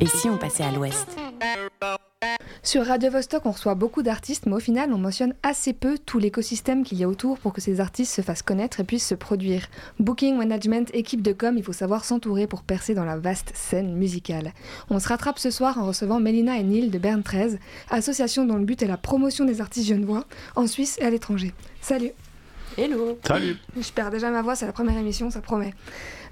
Et si on passait à l'ouest Sur Radio Vostok, on reçoit beaucoup d'artistes, mais au final, on mentionne assez peu tout l'écosystème qu'il y a autour pour que ces artistes se fassent connaître et puissent se produire. Booking, management, équipe de com, il faut savoir s'entourer pour percer dans la vaste scène musicale. On se rattrape ce soir en recevant Mélina et Neil de Bern 13, association dont le but est la promotion des artistes genevois en Suisse et à l'étranger. Salut Hello Salut Je perds déjà ma voix, c'est la première émission, ça promet.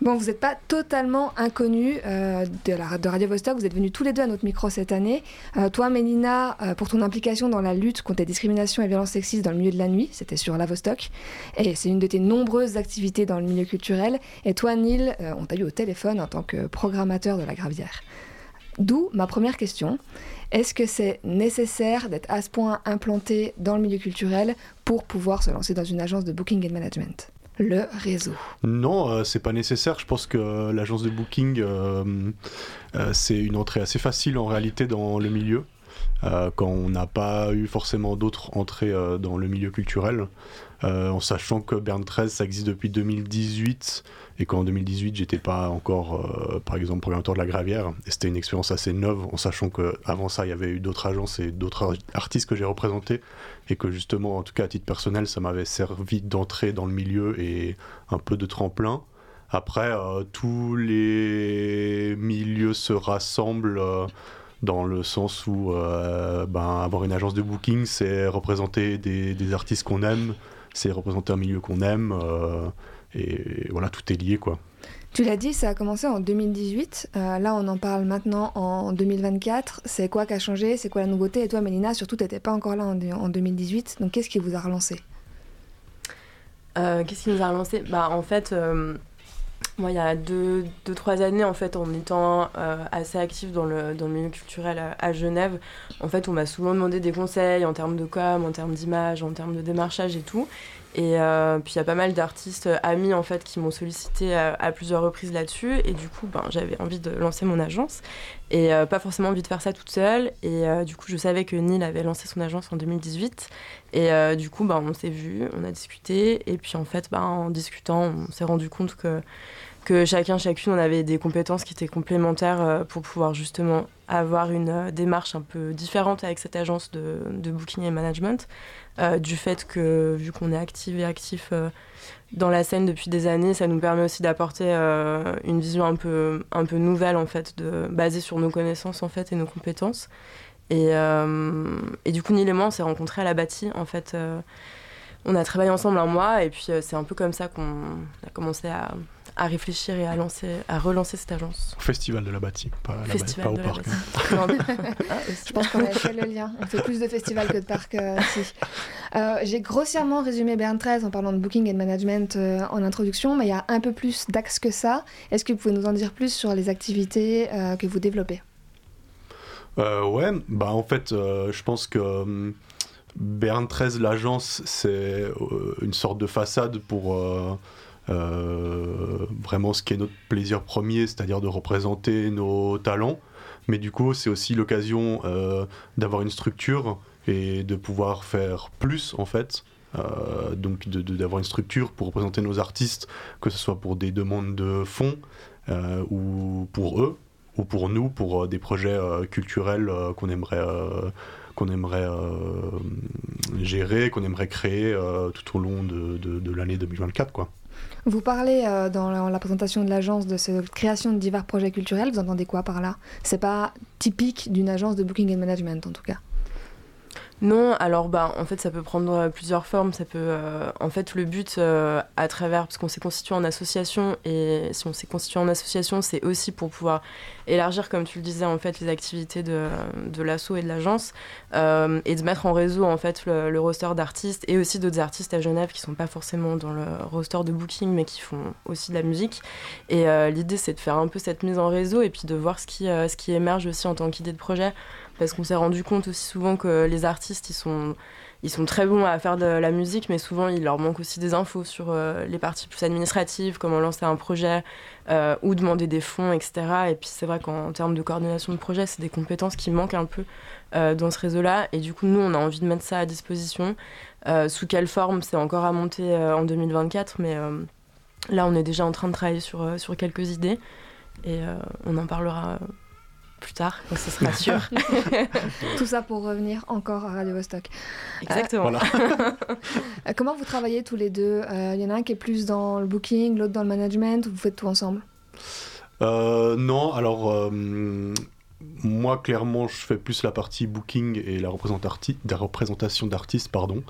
Bon, vous n'êtes pas totalement inconnus euh, de, la, de Radio Vostok, vous êtes venus tous les deux à notre micro cette année. Euh, toi, Mélina, euh, pour ton implication dans la lutte contre les discriminations et violences sexistes dans le milieu de la nuit, c'était sur la Vostok, et c'est une de tes nombreuses activités dans le milieu culturel. Et toi, Neil, on t'a eu au téléphone en tant que programmateur de la Gravière. D'où ma première question. Est-ce que c'est nécessaire d'être à ce point implanté dans le milieu culturel pour pouvoir se lancer dans une agence de booking and management? Le réseau. Non, euh, c'est pas nécessaire. Je pense que l'agence de booking, euh, euh, c'est une entrée assez facile en réalité dans le milieu. quand on n'a pas eu forcément d'autres entrées dans le milieu culturel, en sachant que Bern 13, ça existe depuis 2018 et qu'en 2018 j'étais pas encore euh, par exemple programmateur de la Gravière et c'était une expérience assez neuve en sachant qu'avant ça il y avait eu d'autres agences et d'autres artistes que j'ai représentés et que justement en tout cas à titre personnel ça m'avait servi d'entrée dans le milieu et un peu de tremplin après euh, tous les milieux se rassemblent euh, dans le sens où ben, avoir une agence de booking, c'est représenter des, des artistes qu'on aime, c'est représenter un milieu qu'on aime. Et voilà, tout est lié, quoi. Tu l'as dit, ça a commencé en 2018. Euh, là, on en parle maintenant en 2024. C'est quoi qui a changé? C'est quoi la nouveauté? Et toi, Mélina, surtout, tu n'étais pas encore là en, 2018. Donc, qu'est-ce qui vous a relancé? Euh, Qu'est-ce qui nous a relancé? Bah, En fait, euh, moi, il y a deux, deux, trois années, en fait, en étant assez active dans le, dans le milieu culturel à, à, Genève, en fait, on m'a souvent demandé des conseils en termes de com, en termes d'image, en termes de démarchage et tout. Et euh, puis il y a pas mal d'artistes amis en fait qui m'ont sollicité à, plusieurs reprises là-dessus. Et du coup, ben, j'avais envie de lancer mon agence et euh, pas forcément envie de faire ça toute seule. Et euh, du coup, je savais que Neil avait lancé son agence en 2018. Et du coup, ben, on s'est vu, on a discuté. Et puis en fait, ben, en discutant, on s'est rendu compte que que chacun, chacune, on avait des compétences qui étaient complémentaires pour pouvoir justement avoir une démarche un peu différente avec cette agence de, booking et management. Euh, du fait que, vu qu'on est actif et actif euh, dans la scène depuis des années, ça nous permet aussi d'apporter euh, une vision un peu, un peu nouvelle, en fait, de, basée sur nos connaissances, en fait, et nos compétences. Et, et du coup, Neil et moi, on s'est rencontrés à la bâtie, en fait. on a travaillé ensemble un mois, et puis c'est un peu comme ça qu'on a commencé à, à réfléchir et à, lancer, à relancer cette agence. Au Festival de la Bâtie, pas, la pas au parc. Je pense qu'on a fait le lien. On fait plus de festivals que de parcs euh, ici. Euh, j'ai grossièrement résumé Bern 13 en parlant de booking et de management euh, en introduction, mais il y a un peu plus d'axes que ça. Est-ce que vous pouvez nous en dire plus sur les activités que vous développez? Ouais, bah en fait, je pense que. Bern 13, l'agence, c'est une sorte de façade pour euh, vraiment ce qui est notre plaisir premier, c'est-à-dire de représenter nos talents. Mais du coup, c'est aussi l'occasion euh, d'avoir une structure et de pouvoir faire plus en fait. Euh, donc d'avoir une structure pour représenter nos artistes, que ce soit pour des demandes de fonds ou pour eux, ou pour nous, pour des projets culturels qu'on aimerait qu'on aimerait gérer, qu'on aimerait créer tout au long de, de, de l'année 2024. Quoi. Vous parlez euh, dans la, présentation de l'agence de cette création de divers projets culturels. Vous entendez quoi par là? C'est pas typique d'une agence de booking and management en tout cas. Non, alors bah en fait ça peut prendre euh, plusieurs formes. Ça peut, euh, en fait le but euh, à travers parce qu'on s'est constitué en association et si on s'est constitué en association, c'est aussi pour pouvoir élargir, comme tu le disais en fait, les activités de, de et de l'agence et de mettre en réseau en fait le, roster d'artistes et aussi d'autres artistes à Genève qui sont pas forcément dans le roster de booking mais qui font aussi de la musique. Et l'idée c'est de faire un peu cette mise en réseau et puis de voir ce qui, ce qui émerge aussi en tant qu'idée de projet parce qu'on s'est rendu compte aussi souvent que les artistes, ils sont, ils sont très bons à faire de la musique, mais souvent il leur manque aussi des infos sur euh, les parties plus administratives, comment lancer un projet euh, ou demander des fonds, etc. Et puis c'est vrai qu'en termes de coordination de projet, c'est des compétences qui manquent un peu euh, dans ce réseau-là. Et du coup, nous, on a envie de mettre ça à disposition. sous quelle forme, c'est encore à monter en 2024, mais là, on est déjà en train de travailler sur, sur quelques idées et on en parlera plus tard, donc ce sera sûr. Tout ça pour revenir encore à Radio Vostok. Exactement. Comment vous travaillez tous les deux Il y en a un qui est plus dans le booking, l'autre dans le management, ou vous faites tout ensemble Non, alors moi, clairement, je fais plus la partie booking et la, représentation d'artistes, pardon.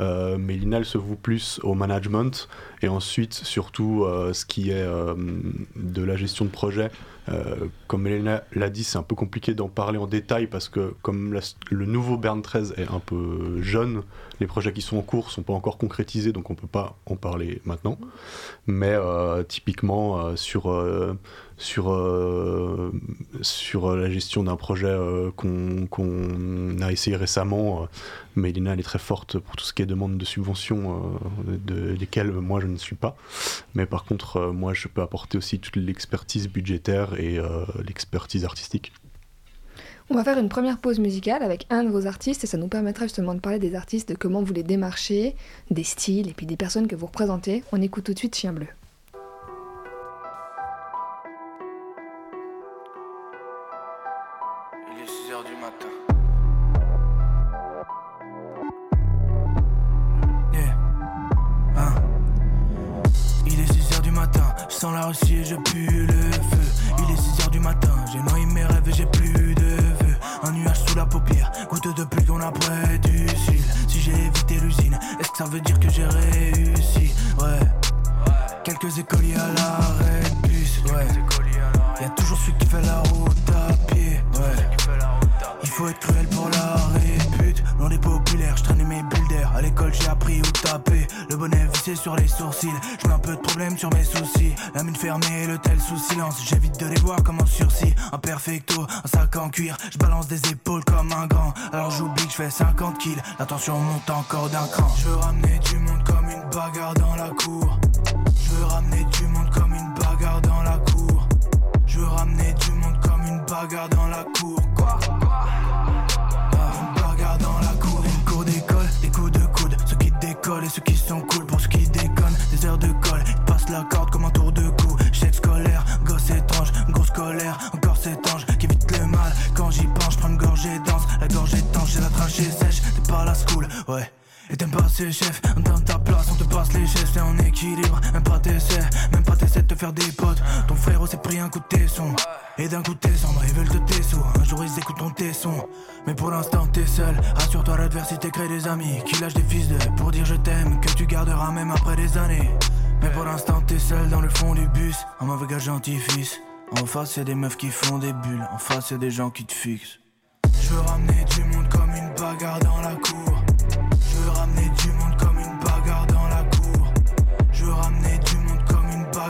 Euh, mais se voue plus au management et ensuite, surtout, euh, ce qui est euh, de la gestion de projet. comme Elena l'a dit, c'est un peu compliqué d'en parler en détail parce que, comme le nouveau Bern 13 est un peu jeune, les projets qui sont en cours sont pas encore concrétisés, donc on peut pas en parler maintenant. Mais typiquement, sur sur, euh, sur euh, la gestion d'un projet euh, qu'on a essayé récemment. Mélina, elle est très forte pour tout ce qui est demande de subventions, de, desquelles moi je ne suis pas. Mais par contre, moi je peux apporter aussi toute l'expertise budgétaire et l'expertise artistique. On va faire une première pause musicale avec un de vos artistes et ça nous permettra justement de parler des artistes, de comment vous les démarchez, des styles et puis des personnes que vous représentez. On écoute tout de suite Chien Bleu. Je pue le feu. Il est 6h du matin, j'ai noyé mes rêves et j'ai plus de vœux. Un nuage sous la paupière, goutte de pluie qu'on a près du. Si j'ai évité l'usine, est-ce que ça veut dire que j'ai réussi? Ouais. Quelques écoliers à l'arrêt de bus, ouais. Y'a toujours celui qui fait la route à pied, ouais. Il faut être cruel pour la répute. Loin des populaires, je traînais mes bulles d'air. À l'école, j'ai appris où taper. Le bonnet vissé sur les sourcils. Je mets un peu de problème sur mes soucis. La mine fermée, le tel sous silence. J'évite de les voir comme en sursis. Un perfecto, un sac en cuir. Je balance des épaules comme un grand. Alors j'oublie que je fais 50 kills. La tension monte encore d'un cran. Je veux ramener du monde comme une bagarre dans la cour. Je veux ramener du monde comme une bagarre dans la cour. Je veux ramener du monde comme une bagarre dans la cour. Décollent et ceux qui sont cool. Pour ceux qui déconnent, des heures de colle. Ils passent la corde comme un tour de cou. Chèque scolaire, gosse étrange, grosse colère. Encore cet ange qui évite le mal. Quand j'y pense, je prends une gorgée dense. La gorge étanche, j'ai la trachée sèche. T'es pas la school, ouais. Et t'aimes pas ces chefs, dans ta place on te passe les gestes, c'est en équilibre, même pas t'essaies, même pas t'essaies de te faire des potes. Ton frère s'est pris un coup de tesson, et d'un coup de tesson, ils veulent te tesson. Un jour ils écouteront tes sons, mais pour l'instant t'es seul. Rassure-toi, l'adversité crée des amis qui lâchent des fils de pour dire je t'aime, que tu garderas même après des années. Mais pour l'instant t'es seul dans le fond du bus, un mauvais gars gentil fils. En face y'a des meufs qui font des bulles, en face y'a des gens qui te fixent. Je veux ramener du monde comme une bagarre dans la cour.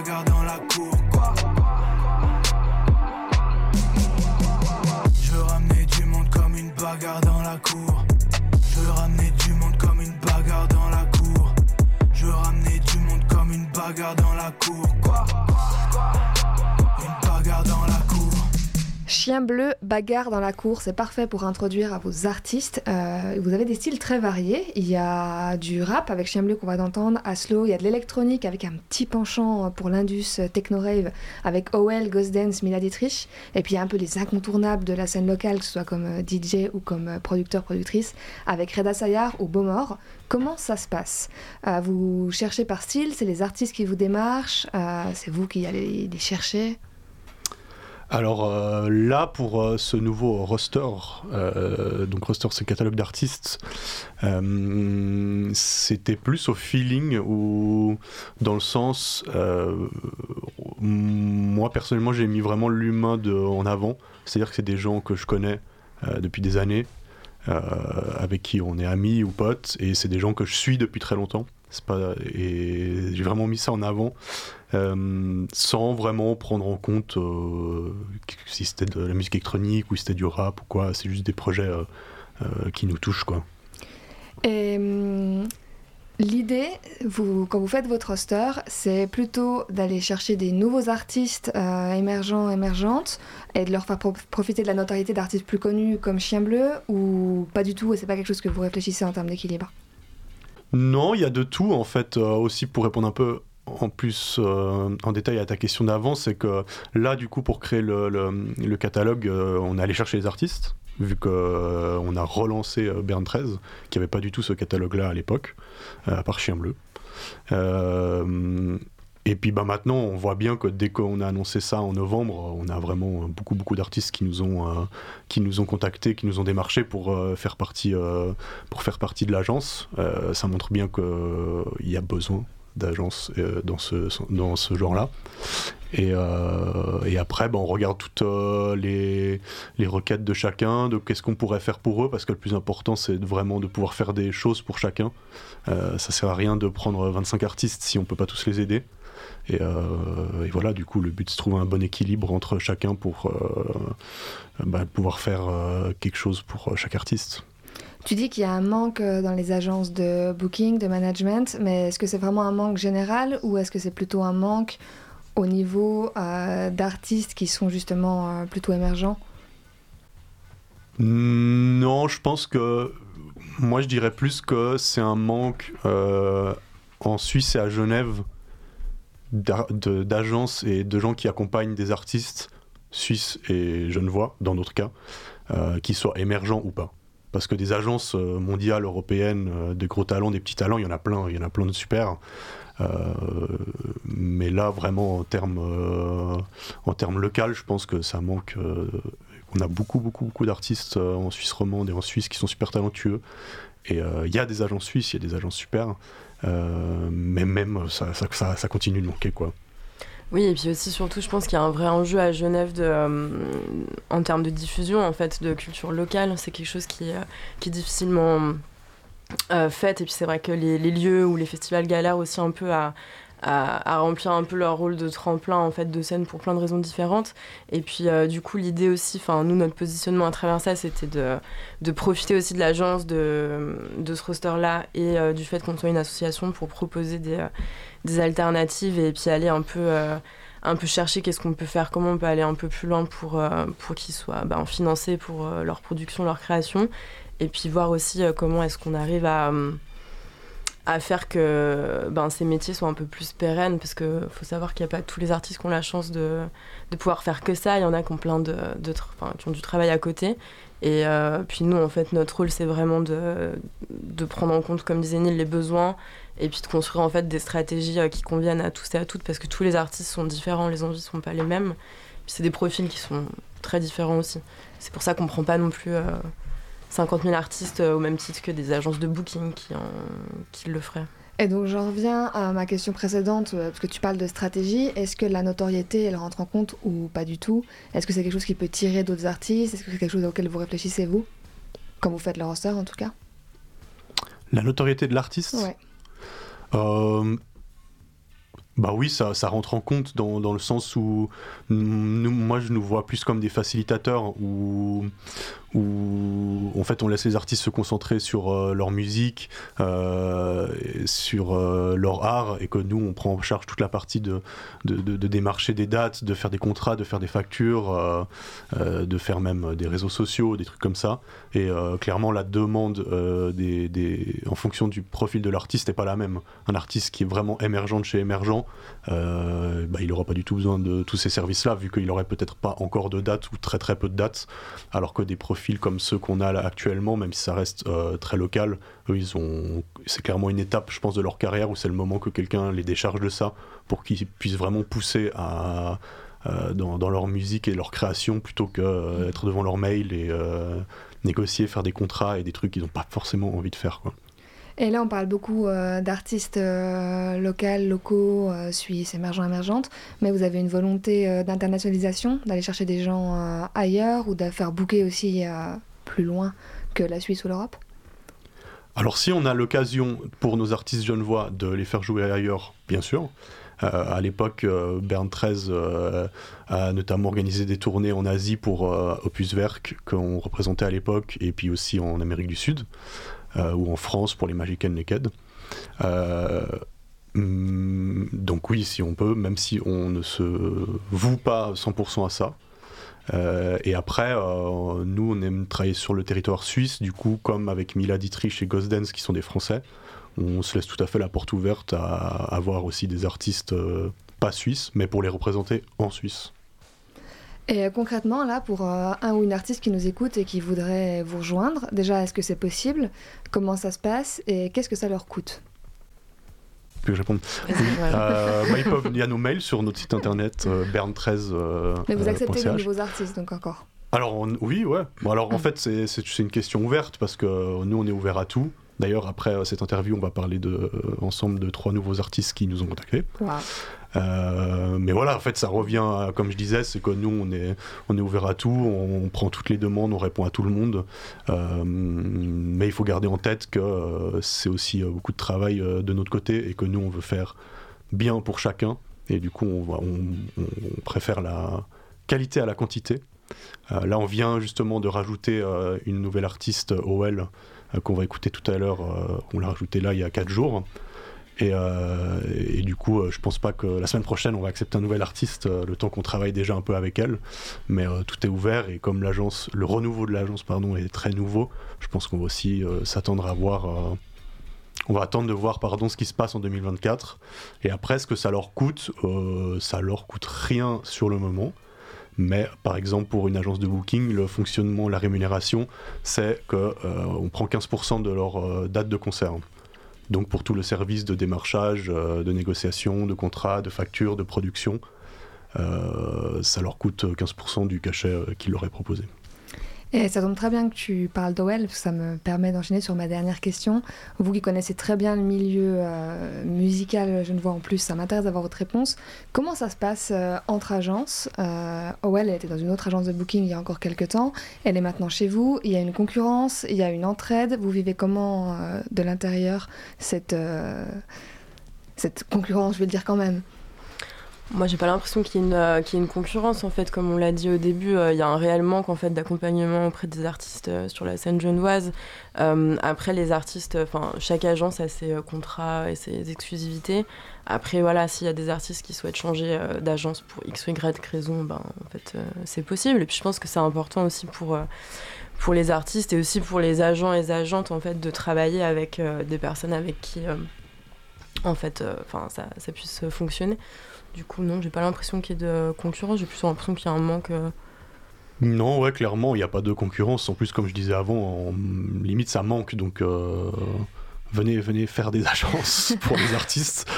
Je veux ramener du monde comme une bagarre dans la cour. Je veux ramener du monde comme une bagarre dans la cour. Je veux ramener du monde comme une bagarre dans la cour. Quoi Chien bleu, bagarre dans la cour, c'est parfait pour introduire à vos artistes. Euh, vous avez des styles très variés. Il y a du rap avec Chien bleu qu'on va entendre, à slow. Il y a de l'électronique avec un petit penchant pour l'indus techno rave avec OL, Ghost Dance, Mila Dietrich. Et puis il y a un peu les incontournables de la scène locale, que ce soit comme euh, DJ ou comme euh, producteur, productrice, avec Reda Sayar ou Beaumort. Comment ça se passe? Vous cherchez par style, c'est les artistes qui vous démarchent, c'est vous qui allez les chercher? Alors euh, là, pour euh, ce nouveau roster, euh, donc roster c'est catalogue d'artistes, c'était plus au feeling ou dans le sens, moi personnellement j'ai mis vraiment l'humain en avant, c'est-à-dire que c'est des gens que je connais depuis des années, avec qui on est amis ou potes, et c'est des gens que je suis depuis très longtemps. Pas, et j'ai vraiment mis ça en avant euh, sans vraiment prendre en compte euh, si c'était de la musique électronique ou si c'était du rap ou quoi. C'est juste des projets euh, qui nous touchent quoi. Et hum, l'idée, vous, quand vous faites votre roster, c'est plutôt d'aller chercher des nouveaux artistes émergents, émergentes, et de leur faire profiter de la notoriété d'artistes plus connus comme Chien Bleu, ou pas du tout, et c'est pas quelque chose que vous réfléchissez en termes d'équilibre? Non, il y a de tout en fait, euh, aussi pour répondre un peu en plus en détail à ta question d'avant, c'est que là, du coup, pour créer le, catalogue, on est allé chercher les artistes vu qu'on euh, a relancé euh, Bern 13, qui avait pas du tout ce catalogue-là à l'époque, euh, à part Chien Bleu. et puis bah, maintenant, on voit bien que dès qu'on a annoncé ça en novembre, on a vraiment beaucoup, beaucoup d'artistes qui, nous ont qui nous ont contactés, qui nous ont démarchés pour, faire, partie, pour faire partie de l'agence. ça montre bien qu'il y a besoin d'agences dans ce, dans ce genre-là. Et, euh, et, après, ben, on regarde toutes euh, les, les, requêtes de chacun, de qu'est-ce qu'on pourrait faire pour eux, parce que le plus important, c'est vraiment de pouvoir faire des choses pour chacun. Euh, ça sert à rien de prendre 25 artistes si on peut pas tous les aider. Et, euh, et voilà, du coup, le but, c'est de trouver un bon équilibre entre chacun pour ben, pouvoir faire quelque chose pour chaque artiste. Tu dis qu'il y a un manque dans les agences de booking, de management, mais est-ce que c'est vraiment un manque général ou est-ce que c'est plutôt un manque au niveau euh, d'artistes qui sont justement euh, plutôt émergents? Non, je pense que moi je dirais plus que c'est un manque euh, en Suisse et à Genève d'agences et de gens qui accompagnent des artistes suisses et genevois, dans d'autres cas, qui soient émergents ou pas. Parce que des agences mondiales, européennes, de gros talents, des petits talents, il y en a plein, il y en a plein de super. Euh, mais là, vraiment, en termes, euh, local, je pense que ça manque. Euh, on a beaucoup, beaucoup, beaucoup d'artistes en Suisse romande et en Suisse qui sont super talentueux. Et il y a des agents suisses, il y a des agents super. mais même, ça, ça, ça, continue de manquer, quoi. Oui, et puis aussi, surtout, je pense qu'il y a un vrai enjeu à Genève de, en termes de diffusion, en fait, de culture locale. C'est quelque chose qui, qui est difficilement euh, faites. Et puis c'est vrai que les, lieux où les festivals galèrent aussi un peu à, à, remplir un peu leur rôle de tremplin en fait de scène pour plein de raisons différentes. Et puis euh, du coup l'idée aussi, enfin nous notre positionnement à travers ça, c'était de, profiter aussi de l'agence de, de ce roster-là et euh, du fait qu'on soit une association pour proposer des, des alternatives et puis aller un peu un peu chercher qu'est-ce qu'on peut faire, comment on peut aller un peu plus loin pour, pour qu'ils soient ben, financés pour leur production, leur création et puis voir aussi euh, comment est-ce qu'on arrive à, euh, à faire que ben, ces métiers soient un peu plus pérennes, parce qu'il faut savoir qu'il n'y a pas tous les artistes qui ont la chance de, de pouvoir faire que ça, il y en a qui ont plein de, de qui ont du travail à côté. Et euh, puis nous, en fait, notre rôle, c'est vraiment de, de, prendre en compte, comme disait Neil, les besoins, et puis de construire en fait des stratégies qui conviennent à tous et à toutes, parce que tous les artistes sont différents, les envies ne sont pas les mêmes. c'est des profils qui sont très différents aussi. C'est pour ça qu'on ne prend pas non plus 50 000 artistes euh, au même titre que des agences de booking qui, qui le feraient. Et donc j'en reviens à ma question précédente, euh, parce que tu parles de stratégie. Est-ce que la notoriété, elle rentre en compte ou pas du tout? Est-ce que c'est quelque chose qui peut tirer d'autres artistes? Est-ce que c'est quelque chose auquel vous réfléchissez, vous? Quand vous faites le roster, en tout cas La notoriété de l'artiste? Ouais. Euh, bah oui, ça, ça, rentre en compte dans, dans le sens où nous, moi je nous vois plus comme des facilitateurs où, où en fait on laisse les artistes se concentrer sur euh, leur musique, euh, sur euh, leur art et que nous on prend en charge toute la partie de, démarcher des dates, de faire des contrats, de faire des factures, de faire même des réseaux sociaux, des trucs comme ça. Et clairement la demande en fonction du profil de l'artiste n'est pas la même. Un artiste qui est vraiment émergent de chez émergent, bah, il n'aura pas du tout besoin de tous ces services-là, vu qu'il n'aurait peut-être pas encore de dates ou très très peu de dates, alors que des profils comme ceux qu'on a actuellement, même si ça reste euh, très local, eux, c'est clairement une étape, je pense, de leur carrière où c'est le moment que quelqu'un les décharge de ça pour qu'ils puissent vraiment pousser euh, dans, leur musique et leur création plutôt qu'être devant leur mail et négocier, faire des contrats et des trucs qu'ils n'ont pas forcément envie de faire. Et là, on parle beaucoup euh, d'artistes euh, locaux, locaux, euh, suisses, émergents, émergentes, mais vous avez une volonté d'internationalisation, d'aller chercher des gens ailleurs ou de faire bouquer aussi plus loin que la Suisse ou l'Europe? Alors, si on a l'occasion pour nos artistes genevois de les faire jouer ailleurs, bien sûr. à l'époque, Bern 13 a notamment organisé des tournées en Asie pour Opus Werk qu'on représentait à l'époque et puis aussi en Amérique du Sud. Euh, ou en France pour les Magic and Naked. Euh, mm, donc oui, si on peut, même si on ne se voue pas 100% à ça. Euh, et après, nous, on aime travailler sur le territoire suisse, du coup, comme avec Mila Dietrich et Ghost Dance, qui sont des Français, on se laisse tout à fait la porte ouverte à avoir aussi des artistes pas suisses, mais pour les représenter en Suisse. Et concrètement, là, pour un ou une artiste qui nous écoute et qui voudrait vous rejoindre, déjà, est-ce que c'est possible? Comment ça se passe? Et qu'est-ce que ça leur coûte? Que je réponde euh, bah, il y a nos mails sur notre site internet euh, bern13. Euh, Mais vous acceptez les nouveaux artistes donc encore? Alors oui, ouais. Bon, alors en fait, c'est une question ouverte parce que nous, on est ouvert à tout. D'ailleurs, après cette interview, on va parler de, ensemble de trois nouveaux artistes qui nous ont contactés. Euh, mais voilà, en fait, ça revient, comme je disais, c'est que nous, on est, on est ouvert à tout, on, prend toutes les demandes, on répond à tout le monde. Euh, mais il faut garder en tête que euh, c'est aussi beaucoup de travail de notre côté et que nous, on veut faire bien pour chacun. Et du coup, on, on, on préfère la qualité à la quantité. là, on vient justement de rajouter une nouvelle artiste, OL, qu'on va écouter tout à l'heure. on l'a rajouté là il y a 4 jours. Euh, et, du coup, euh, je pense pas que la semaine prochaine on va accepter un nouvel artiste, euh, le temps qu'on travaille déjà un peu avec elle. Mais tout est ouvert et comme l'agence, le renouveau de l'agence pardon est très nouveau, je pense qu'on va aussi s'attendre à voir. on va attendre de voir pardon ce qui se passe en 2024 et après ce que ça leur coûte, ça leur coûte rien sur le moment. Mais par exemple, pour une agence de booking, le fonctionnement, la rémunération, c'est qu'on on prend 15% de leur date de concert. Donc pour tout le service de démarchage, euh, de négociation, de contrat, de facture, de production, euh, ça leur coûte 15% du cachet euh, qu'ils leur est proposé. Et ça tombe très bien que tu parles d'OL, parce que ça me permet d'enchaîner sur ma dernière question. Vous qui connaissez très bien le milieu euh, musical, je ne vois en plus, ça m'intéresse d'avoir votre réponse. Comment ça se passe euh, entre agences? Euh, OL, était dans une autre agence de booking il y a encore quelques temps. Elle est maintenant chez vous. Il y a une concurrence, il y a une entraide. Vous vivez comment de l'intérieur cette, cette concurrence, je vais le dire quand même? Moi, j'ai pas l'impression qu'il y, ait une concurrence, en fait. Comme on l'a dit au début, euh, il y a un réel manque, en fait, d'accompagnement auprès des artistes euh, sur la scène genevoise. Euh, après, les artistes, enfin, chaque agence a ses contrats et ses exclusivités. Après, voilà, s'il y a des artistes qui souhaitent changer d'agence pour X ou Y raison, ben, en fait, c'est possible. Et puis, je pense que c'est important aussi pour les artistes et aussi pour les agents et les agentes en fait de travailler avec des personnes avec qui en fait ça, puisse fonctionner du coup, non, j'ai pas l'impression qu'il y ait de concurrence, j'ai plutôt l'impression qu'il y a un manque. Euh. Non, ouais, clairement, il n'y a pas de concurrence. En plus, comme je disais avant, en... limite, ça manque. Donc, euh, venez, venez faire des agences pour les artistes.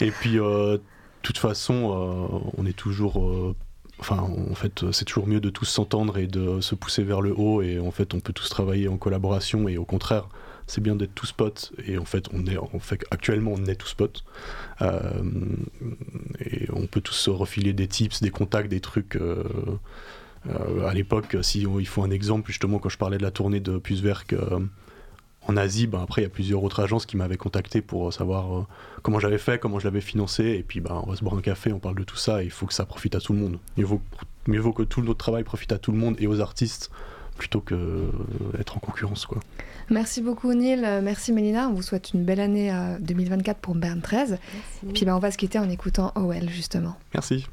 Et puis, euh, de toute façon, on est toujours. Enfin, en fait, c'est toujours mieux de tous s'entendre et de se pousser vers le haut. Et en fait, on peut tous travailler en collaboration. Et au contraire, c'est bien d'être tous potes et en fait on est actuellement on est tous potes euh, et on peut tous se refiler des tips des contacts des trucs euh, euh, à l'époque si il faut un exemple justement quand je parlais de la tournée de Puswerk en Asie, ben après il y a plusieurs autres agences qui m'avaient contacté pour savoir comment j'avais fait, comment je l'avais financé, et puis ben, on va se boire un café, on parle de tout ça, et il faut que ça profite à tout le monde. Mieux vaut, mieux vaut que tout notre travail profite à tout le monde et aux artistes plutôt que être en concurrence quoi. Merci beaucoup Neil, merci Mélina, on vous souhaite une belle année 2024 pour Bern 13. Puis ben, on va se quitter en écoutant OL justement. Merci.